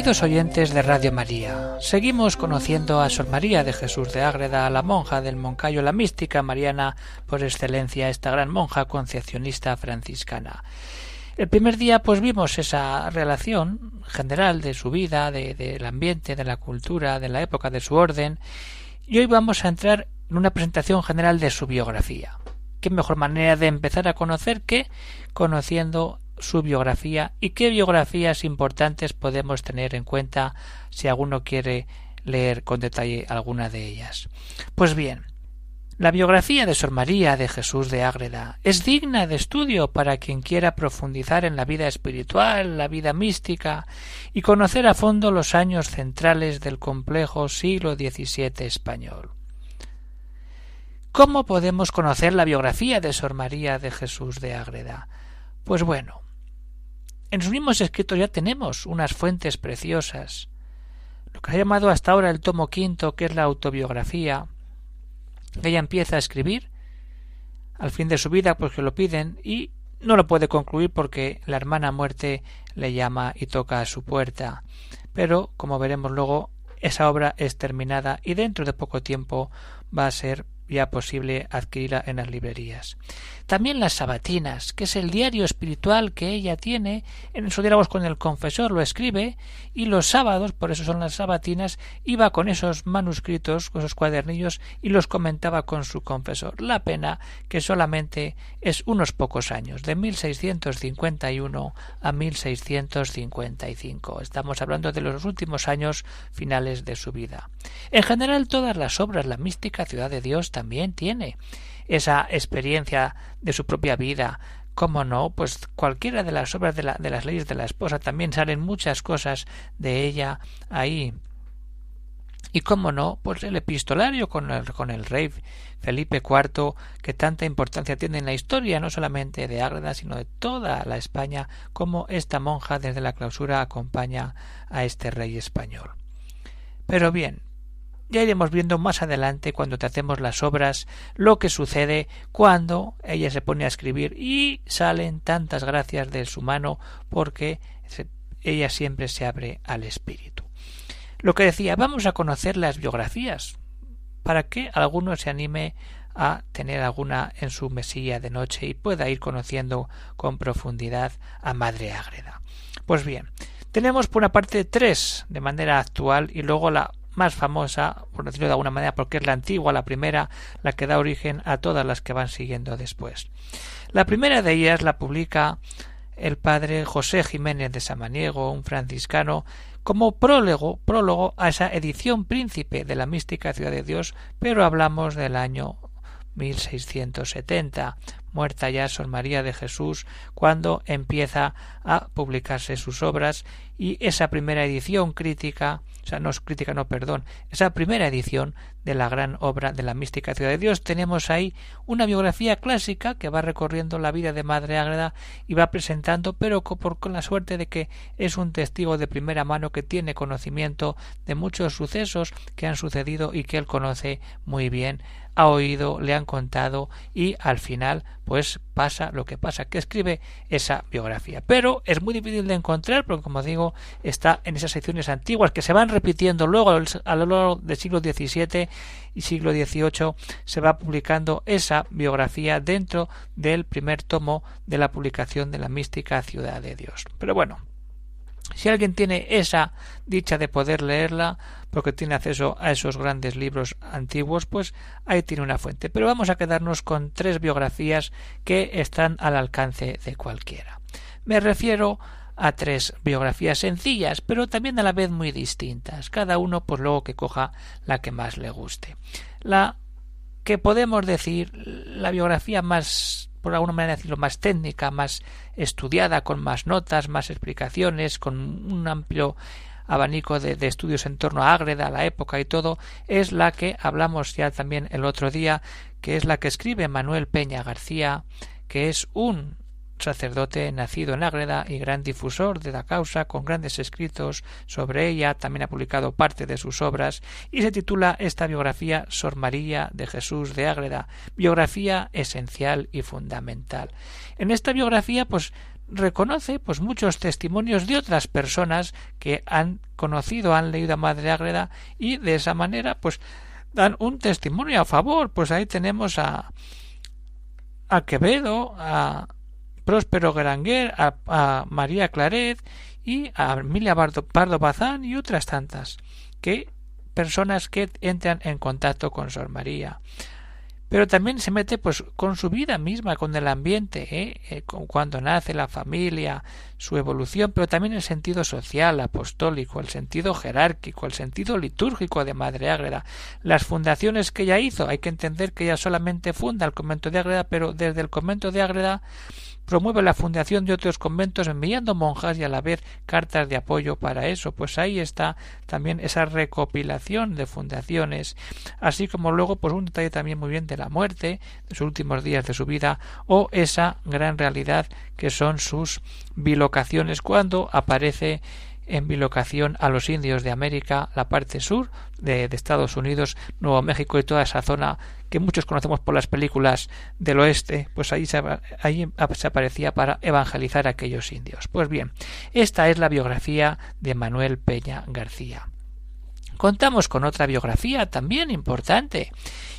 Queridos oyentes de Radio María, seguimos conociendo a Sor María de Jesús de Ágreda, la monja del Moncayo, la mística mariana por excelencia, esta gran monja concepcionista franciscana. El primer día pues vimos esa relación general de su vida, del ambiente, de la cultura, de la época de su orden, y hoy vamos a entrar en una presentación general de su biografía. ¿Qué mejor manera de empezar a conocer que conociendo su biografía y qué biografías importantes podemos tener en cuenta si alguno quiere leer con detalle alguna de ellas. Pues bien, la biografía de Sor María de Jesús de Ágreda es digna de estudio para quien quiera profundizar en la vida espiritual, la vida mística y conocer a fondo los años centrales del complejo siglo XVII español. ¿Cómo podemos conocer la biografía de Sor María de Jesús de Ágreda? Pues bueno, en sus mismos escritos ya tenemos unas fuentes preciosas. Lo que ha llamado hasta ahora el tomo quinto, que es la autobiografía, ella empieza a escribir al fin de su vida, pues que lo piden, y no lo puede concluir porque la hermana muerte le llama y toca a su puerta. Pero, como veremos luego, esa obra es terminada y dentro de poco tiempo va a ser ya posible adquirirla en las librerías. También las sabatinas, que es el diario espiritual que ella tiene, en su diálogos con el confesor lo escribe, y los sábados, por eso son las sabatinas, iba con esos manuscritos, con esos cuadernillos, y los comentaba con su confesor. La pena que solamente es unos pocos años, de 1651 a 1655. Estamos hablando de los últimos años finales de su vida. En general, todas las obras, la mística ciudad de Dios también tiene esa experiencia de su propia vida. ¿Cómo no? Pues cualquiera de las obras de, las leyes de la esposa también salen muchas cosas de ella ahí. Y cómo no, pues el epistolario con el, con el rey Felipe IV, que tanta importancia tiene en la historia, no solamente de Ágreda, sino de toda la España, como esta monja desde la clausura acompaña a este rey español. Pero bien, ya iremos viendo más adelante cuando tratemos las obras lo que sucede cuando ella se pone a escribir y salen tantas gracias de su mano porque ella siempre se abre al espíritu. Lo que decía, vamos a conocer las biografías para que alguno se anime a tener alguna en su mesilla de noche y pueda ir conociendo con profundidad a Madre Ágreda. Pues bien, tenemos por una parte tres de manera actual y luego la más famosa, por decirlo de alguna manera, porque es la antigua, la primera, la que da origen a todas las que van siguiendo después. La primera de ellas la publica el padre José Jiménez de Samaniego, un franciscano, como prólogo, prólogo a esa edición príncipe de la mística ciudad de Dios, pero hablamos del año 1670, muerta ya Sor María de Jesús, cuando empieza a publicarse sus obras y esa primera edición crítica o sea, no es crítica, no, perdón, esa primera edición de la gran obra de la mística ciudad de Dios. Tenemos ahí una biografía clásica que va recorriendo la vida de Madre Ágreda y va presentando, pero con la suerte de que es un testigo de primera mano que tiene conocimiento de muchos sucesos que han sucedido y que él conoce muy bien ha oído, le han contado y al final pues pasa lo que pasa, que escribe esa biografía. Pero es muy difícil de encontrar porque como digo está en esas secciones antiguas que se van repitiendo luego a lo largo del siglo XVII y siglo XVIII se va publicando esa biografía dentro del primer tomo de la publicación de la mística ciudad de Dios. Pero bueno, si alguien tiene esa dicha de poder leerla, porque tiene acceso a esos grandes libros antiguos, pues ahí tiene una fuente. Pero vamos a quedarnos con tres biografías que están al alcance de cualquiera. Me refiero a tres biografías sencillas, pero también a la vez muy distintas, cada uno pues luego que coja la que más le guste. La que podemos decir la biografía más por alguna manera decirlo, más técnica, más estudiada, con más notas, más explicaciones, con un amplio abanico de, estudios en torno a Ágreda, la época y todo, es la que hablamos ya también el otro día, que es la que escribe Manuel Peña García, que es un sacerdote nacido en Ágreda y gran difusor de la causa, con grandes escritos sobre ella, también ha publicado parte de sus obras, y se titula esta biografía Sor María de Jesús de Ágreda, biografía esencial y fundamental. En esta biografía, pues reconoce pues muchos testimonios de otras personas que han conocido, han leído a Madre Ágreda y de esa manera pues dan un testimonio a favor. Pues ahí tenemos a a Quevedo, a Próspero Granguer, a, María Claret y a Emilia Pardo Bazán y otras tantas, que personas que entran en contacto con Sor María pero también se mete pues con su vida misma, con el ambiente, ¿eh? eh cuando nace la familia, su evolución, pero también el sentido social, apostólico, el sentido jerárquico, el sentido litúrgico de Madre Ágreda, las fundaciones que ella hizo, hay que entender que ella solamente funda el convento de Ágreda, pero desde el convento de Ágreda promueve la fundación de otros conventos enviando monjas y a la vez cartas de apoyo para eso. Pues ahí está también esa recopilación de fundaciones, así como luego pues un detalle también muy bien de la muerte, de sus últimos días de su vida, o esa gran realidad que son sus bilocaciones cuando aparece en bilocación a los indios de América, la parte sur de, Estados Unidos, Nuevo México y toda esa zona que muchos conocemos por las películas del oeste, pues ahí se, aparecía para evangelizar a aquellos indios. Pues bien, esta es la biografía de Manuel Peña García. Contamos con otra biografía también importante,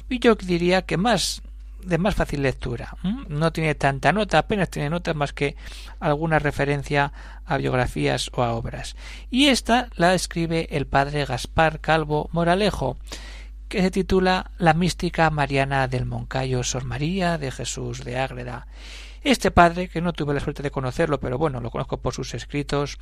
y yo diría que más de más fácil lectura. No tiene tanta nota, apenas tiene notas más que alguna referencia a biografías o a obras. Y esta la escribe el padre Gaspar Calvo Moralejo, que se titula La mística mariana del Moncayo Sor María de Jesús de Ágreda. Este padre, que no tuve la suerte de conocerlo, pero bueno, lo conozco por sus escritos,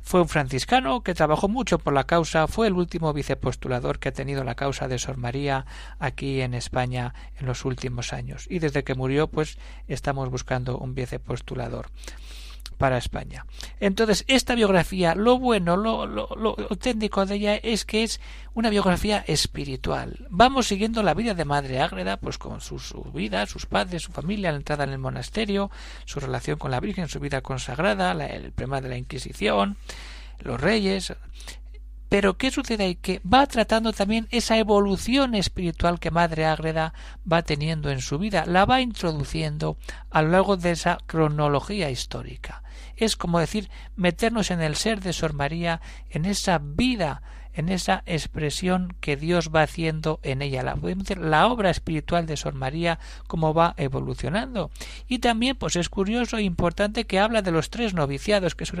fue un franciscano que trabajó mucho por la causa, fue el último vicepostulador que ha tenido la causa de Sor María aquí en España en los últimos años. Y desde que murió, pues estamos buscando un vicepostulador para España. Entonces, esta biografía, lo bueno, lo, lo, lo, técnico de ella es que es una biografía espiritual. Vamos siguiendo la vida de Madre Ágreda, pues con su, su, vida, sus padres, su familia, la entrada en el monasterio, su relación con la Virgen, su vida consagrada, la, el problema de la Inquisición, los reyes, pero ¿qué sucede ahí? Que va tratando también esa evolución espiritual que Madre Ágreda va teniendo en su vida, la va introduciendo a lo largo de esa cronología histórica. Es como decir, meternos en el ser de Sor María, en esa vida en esa expresión que Dios va haciendo en ella, la, la obra espiritual de Sor María, cómo va evolucionando. Y también, pues es curioso e importante que habla de los tres noviciados, que es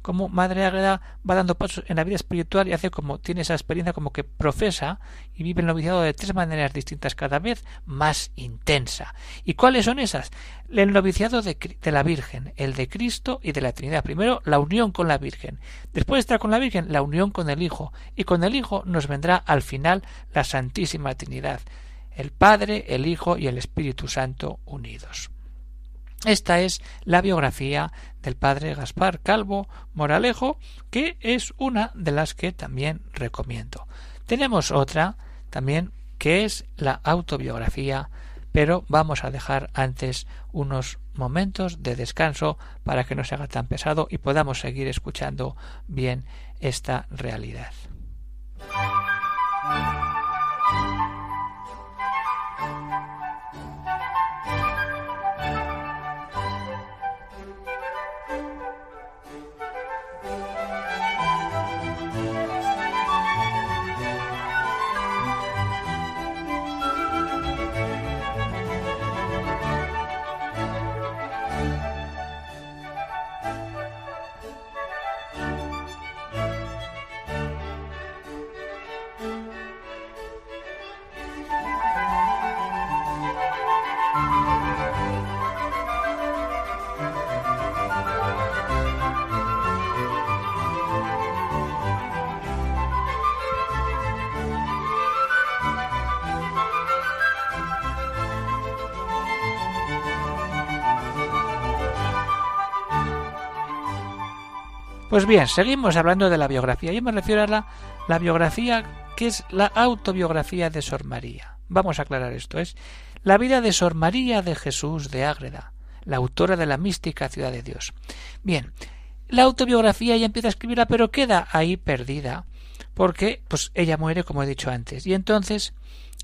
como Madre Ágreda va dando pasos en la vida espiritual y hace como, tiene esa experiencia como que profesa y vive el noviciado de tres maneras distintas, cada vez más intensa. ¿Y cuáles son esas? El noviciado de, de la Virgen, el de Cristo y de la Trinidad. Primero, la unión con la Virgen. Después de estar con la Virgen, la unión con el Hijo y con el Hijo nos vendrá al final la Santísima Trinidad, el Padre, el Hijo y el Espíritu Santo unidos. Esta es la biografía del padre Gaspar Calvo Moralejo, que es una de las que también recomiendo. Tenemos otra también que es la autobiografía, pero vamos a dejar antes unos momentos de descanso para que no se haga tan pesado y podamos seguir escuchando bien esta realidad. Thank you. Pues bien, seguimos hablando de la biografía. Yo me refiero a la, la biografía que es la autobiografía de Sor María. Vamos a aclarar esto. Es la vida de Sor María de Jesús de Ágreda, la autora de la mística Ciudad de Dios. Bien, la autobiografía ya empieza a escribirla, pero queda ahí perdida, porque pues ella muere, como he dicho antes. Y entonces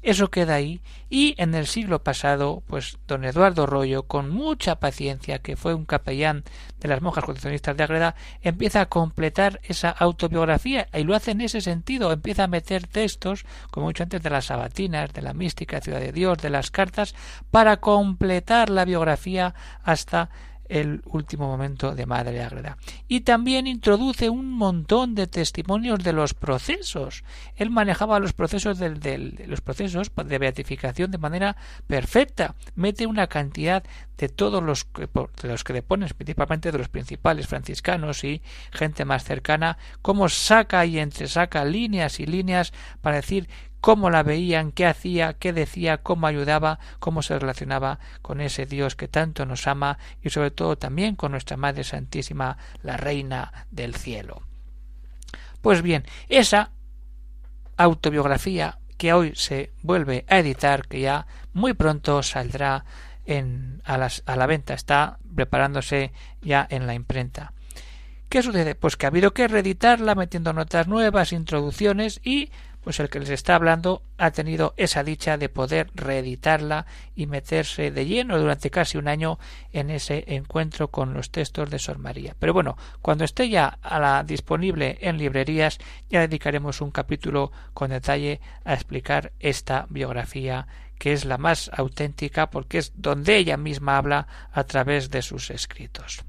eso queda ahí. Y en el siglo pasado, pues don Eduardo Rollo, con mucha paciencia, que fue un capellán de las monjas condicionistas de Agreda, empieza a completar esa autobiografía y lo hace en ese sentido, empieza a meter textos, como dicho antes, de las sabatinas, de la mística Ciudad de Dios, de las cartas, para completar la biografía hasta el último momento de Madre Ágreda. Y también introduce un montón de testimonios de los procesos. Él manejaba los procesos de los procesos de beatificación de manera perfecta. Mete una cantidad de todos los, de los que le pones, principalmente de los principales franciscanos y gente más cercana, cómo saca y entresaca líneas y líneas para decir cómo la veían, qué hacía, qué decía, cómo ayudaba, cómo se relacionaba con ese Dios que tanto nos ama y sobre todo también con nuestra Madre Santísima, la Reina del Cielo. Pues bien, esa autobiografía que hoy se vuelve a editar, que ya muy pronto saldrá en, a, a la venta, está preparándose ya en la imprenta. ¿Qué sucede? Pues que ha habido que reeditarla metiendo notas nuevas, introducciones y pues el que les está hablando ha tenido esa dicha de poder reeditarla y meterse de lleno durante casi un año en ese encuentro con los textos de Sor María. Pero bueno, cuando esté ya a la disponible en librerías, ya dedicaremos un capítulo con detalle a explicar esta biografía que es la más auténtica porque es donde ella misma habla a través de sus escritos.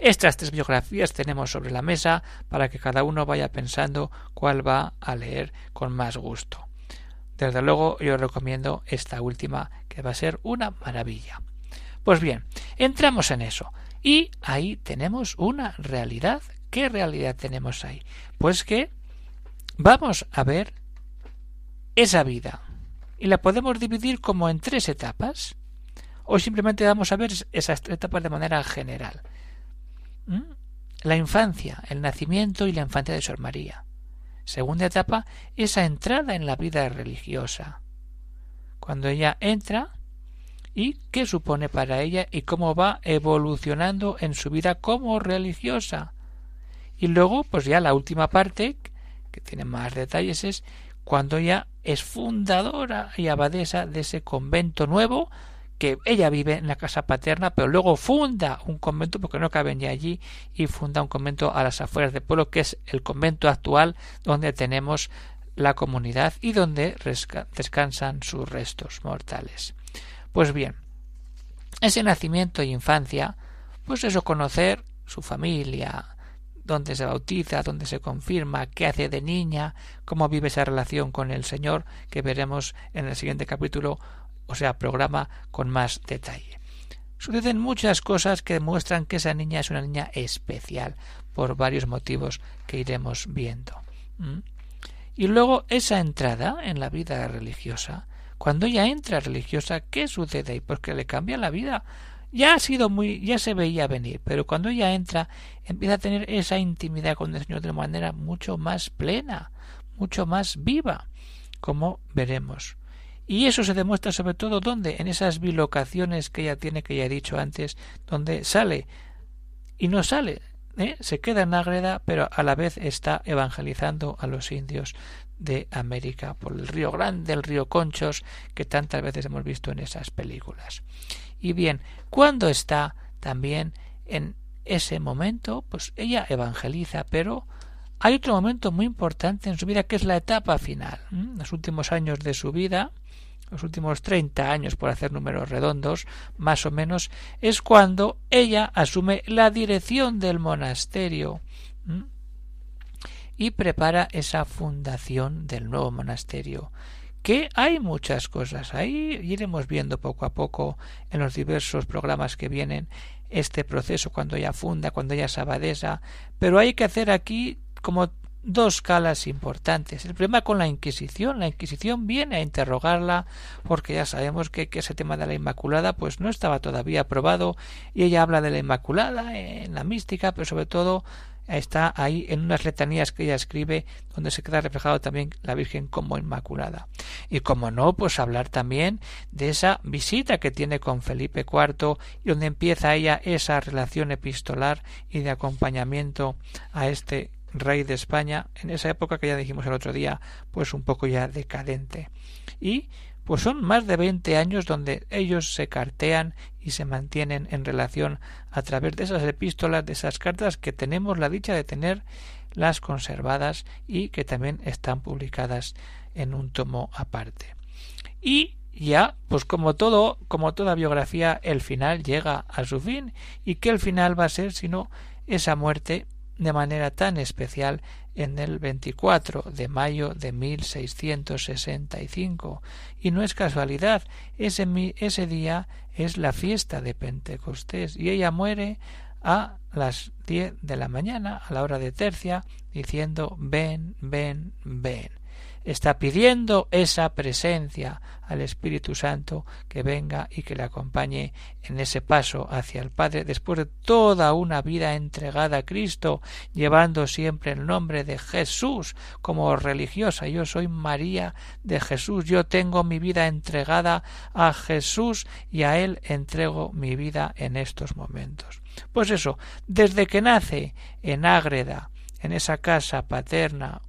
Estas tres biografías tenemos sobre la mesa para que cada uno vaya pensando cuál va a leer con más gusto. Desde luego yo recomiendo esta última que va a ser una maravilla. Pues bien, entramos en eso y ahí tenemos una realidad. ¿Qué realidad tenemos ahí? Pues que vamos a ver esa vida y la podemos dividir como en tres etapas o simplemente vamos a ver esas tres etapas de manera general. ¿Mm? La infancia, el nacimiento y la infancia de Sor María. Segunda etapa, esa entrada en la vida religiosa. Cuando ella entra y qué supone para ella y cómo va evolucionando en su vida como religiosa. Y luego, pues ya la última parte, que tiene más detalles, es cuando ella es fundadora y abadesa de ese convento nuevo que ella vive en la casa paterna, pero luego funda un convento, porque no caben ya allí, y funda un convento a las afueras del pueblo, que es el convento actual donde tenemos la comunidad y donde descansan sus restos mortales. Pues bien, ese nacimiento e infancia, pues eso conocer su familia, dónde se bautiza, dónde se confirma, qué hace de niña, cómo vive esa relación con el Señor, que veremos en el siguiente capítulo o sea, programa con más detalle. Suceden muchas cosas que demuestran que esa niña es una niña especial por varios motivos que iremos viendo. Y luego esa entrada en la vida religiosa, cuando ella entra religiosa, ¿qué sucede ahí? Pues que le cambia la vida. Ya ha sido muy, ya se veía venir, pero cuando ella entra, empieza a tener esa intimidad con el Señor de manera mucho más plena, mucho más viva, como veremos. Y eso se demuestra sobre todo donde, en esas bilocaciones que ella tiene, que ya he dicho antes, donde sale y no sale, ¿eh? se queda en Ágreda, pero a la vez está evangelizando a los indios de América por el río Grande, el río Conchos, que tantas veces hemos visto en esas películas. Y bien, cuando está también en ese momento, pues ella evangeliza, pero hay otro momento muy importante en su vida que es la etapa final, los últimos años de su vida, los últimos treinta años, por hacer números redondos, más o menos, es cuando ella asume la dirección del monasterio y prepara esa fundación del nuevo monasterio que hay muchas cosas. Ahí iremos viendo poco a poco en los diversos programas que vienen este proceso cuando ella funda, cuando ella es abadesa, pero hay que hacer aquí como dos calas importantes. El problema con la Inquisición. La Inquisición viene a interrogarla porque ya sabemos que, ese tema de la Inmaculada pues no estaba todavía aprobado y ella habla de la Inmaculada en la mística, pero sobre todo está ahí en unas letanías que ella escribe donde se queda reflejado también la Virgen como Inmaculada. Y como no, pues hablar también de esa visita que tiene con Felipe IV y donde empieza ella esa relación epistolar y de acompañamiento a este rey de España en esa época que ya dijimos el otro día pues un poco ya decadente y pues son más de veinte años donde ellos se cartean y se mantienen en relación a través de esas epístolas, de esas cartas que tenemos la dicha de tener las conservadas y que también están publicadas en un tomo aparte. Y ya, pues como todo, como toda biografía, el final llega a su fin y que el final va a ser sino esa muerte de manera tan especial en el 24 de mayo de 1665. Y no es casualidad, ese, ese día es la fiesta de Pentecostés y ella muere a las diez de la mañana, a la hora de tercia, diciendo ven, ven, ven está pidiendo esa presencia al Espíritu Santo que venga y que le acompañe en ese paso hacia el Padre después de toda una vida entregada a Cristo, llevando siempre el nombre de Jesús como religiosa. Yo soy María de Jesús, yo tengo mi vida entregada a Jesús y a Él entrego mi vida en estos momentos. Pues eso, desde que nace en Ágreda, en esa casa paterna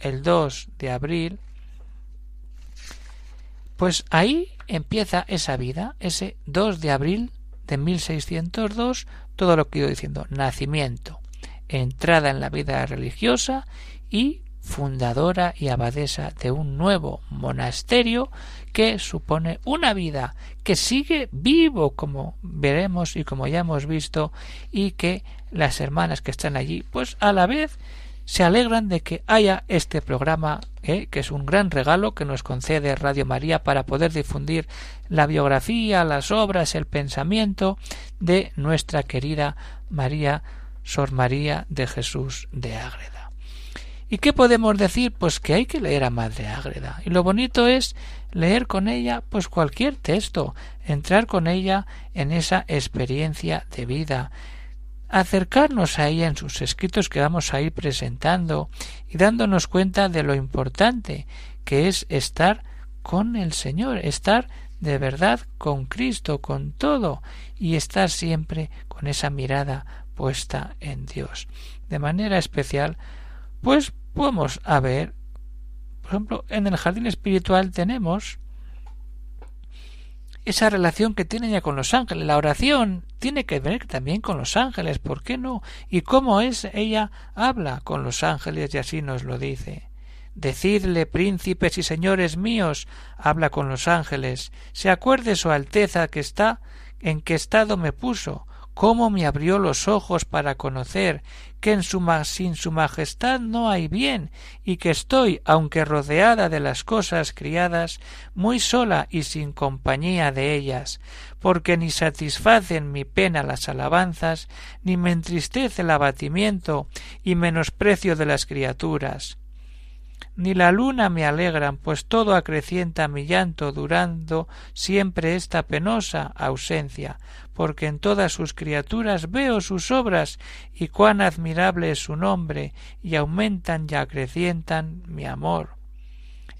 el 2 de abril, pues ahí empieza esa vida, ese 2 de abril de 1602, todo lo que he ido diciendo, nacimiento, entrada en la vida religiosa y fundadora y abadesa de un nuevo monasterio que supone una vida que sigue vivo como veremos y como ya hemos visto y que las hermanas que están allí pues a la vez se alegran de que haya este programa, ¿eh? que es un gran regalo que nos concede Radio María para poder difundir la biografía, las obras, el pensamiento de nuestra querida María Sor María de Jesús de Ágreda. ¿Y qué podemos decir? Pues que hay que leer a Madre Ágreda. Y lo bonito es leer con ella pues cualquier texto, entrar con ella en esa experiencia de vida, acercarnos a ella en sus escritos que vamos a ir presentando y dándonos cuenta de lo importante que es estar con el Señor, estar de verdad con Cristo, con todo, y estar siempre con esa mirada puesta en Dios. De manera especial, pues podemos a ver, por ejemplo, en el jardín espiritual tenemos esa relación que tiene ella con los ángeles. La oración tiene que ver también con los ángeles, ¿por qué no? Y cómo es ella habla con los ángeles y así nos lo dice. Decidle, príncipes y señores míos, habla con los ángeles, se acuerde su Alteza que está en qué estado me puso, cómo me abrió los ojos para conocer que en su sin su majestad no hay bien y que estoy, aunque rodeada de las cosas criadas, muy sola y sin compañía de ellas, porque ni satisfacen mi pena las alabanzas, ni me entristece el abatimiento y menosprecio de las criaturas ni la luna me alegran, pues todo acrecienta mi llanto durando siempre esta penosa ausencia, porque en todas sus criaturas veo sus obras y cuán admirable es su nombre, y aumentan y acrecientan mi amor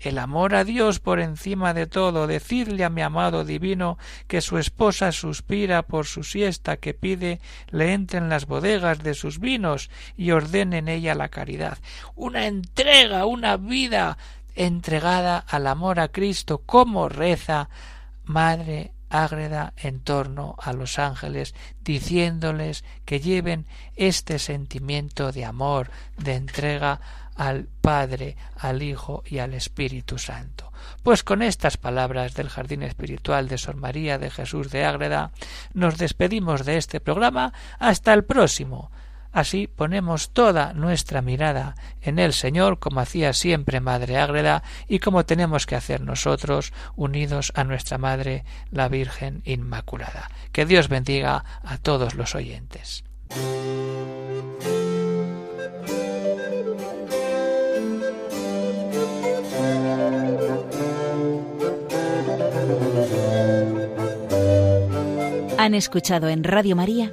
el amor a Dios por encima de todo, decirle a mi amado divino que su esposa suspira por su siesta, que pide le entren las bodegas de sus vinos y ordene en ella la caridad. Una entrega, una vida entregada al amor a Cristo, como reza Madre ágreda en torno a los ángeles, diciéndoles que lleven este sentimiento de amor, de entrega al Padre, al Hijo y al Espíritu Santo. Pues con estas palabras del Jardín Espiritual de Sor María de Jesús de Ágreda nos despedimos de este programa hasta el próximo. Así ponemos toda nuestra mirada en el Señor, como hacía siempre Madre Ágreda y como tenemos que hacer nosotros, unidos a nuestra Madre, la Virgen Inmaculada. Que Dios bendiga a todos los oyentes. Han escuchado en Radio María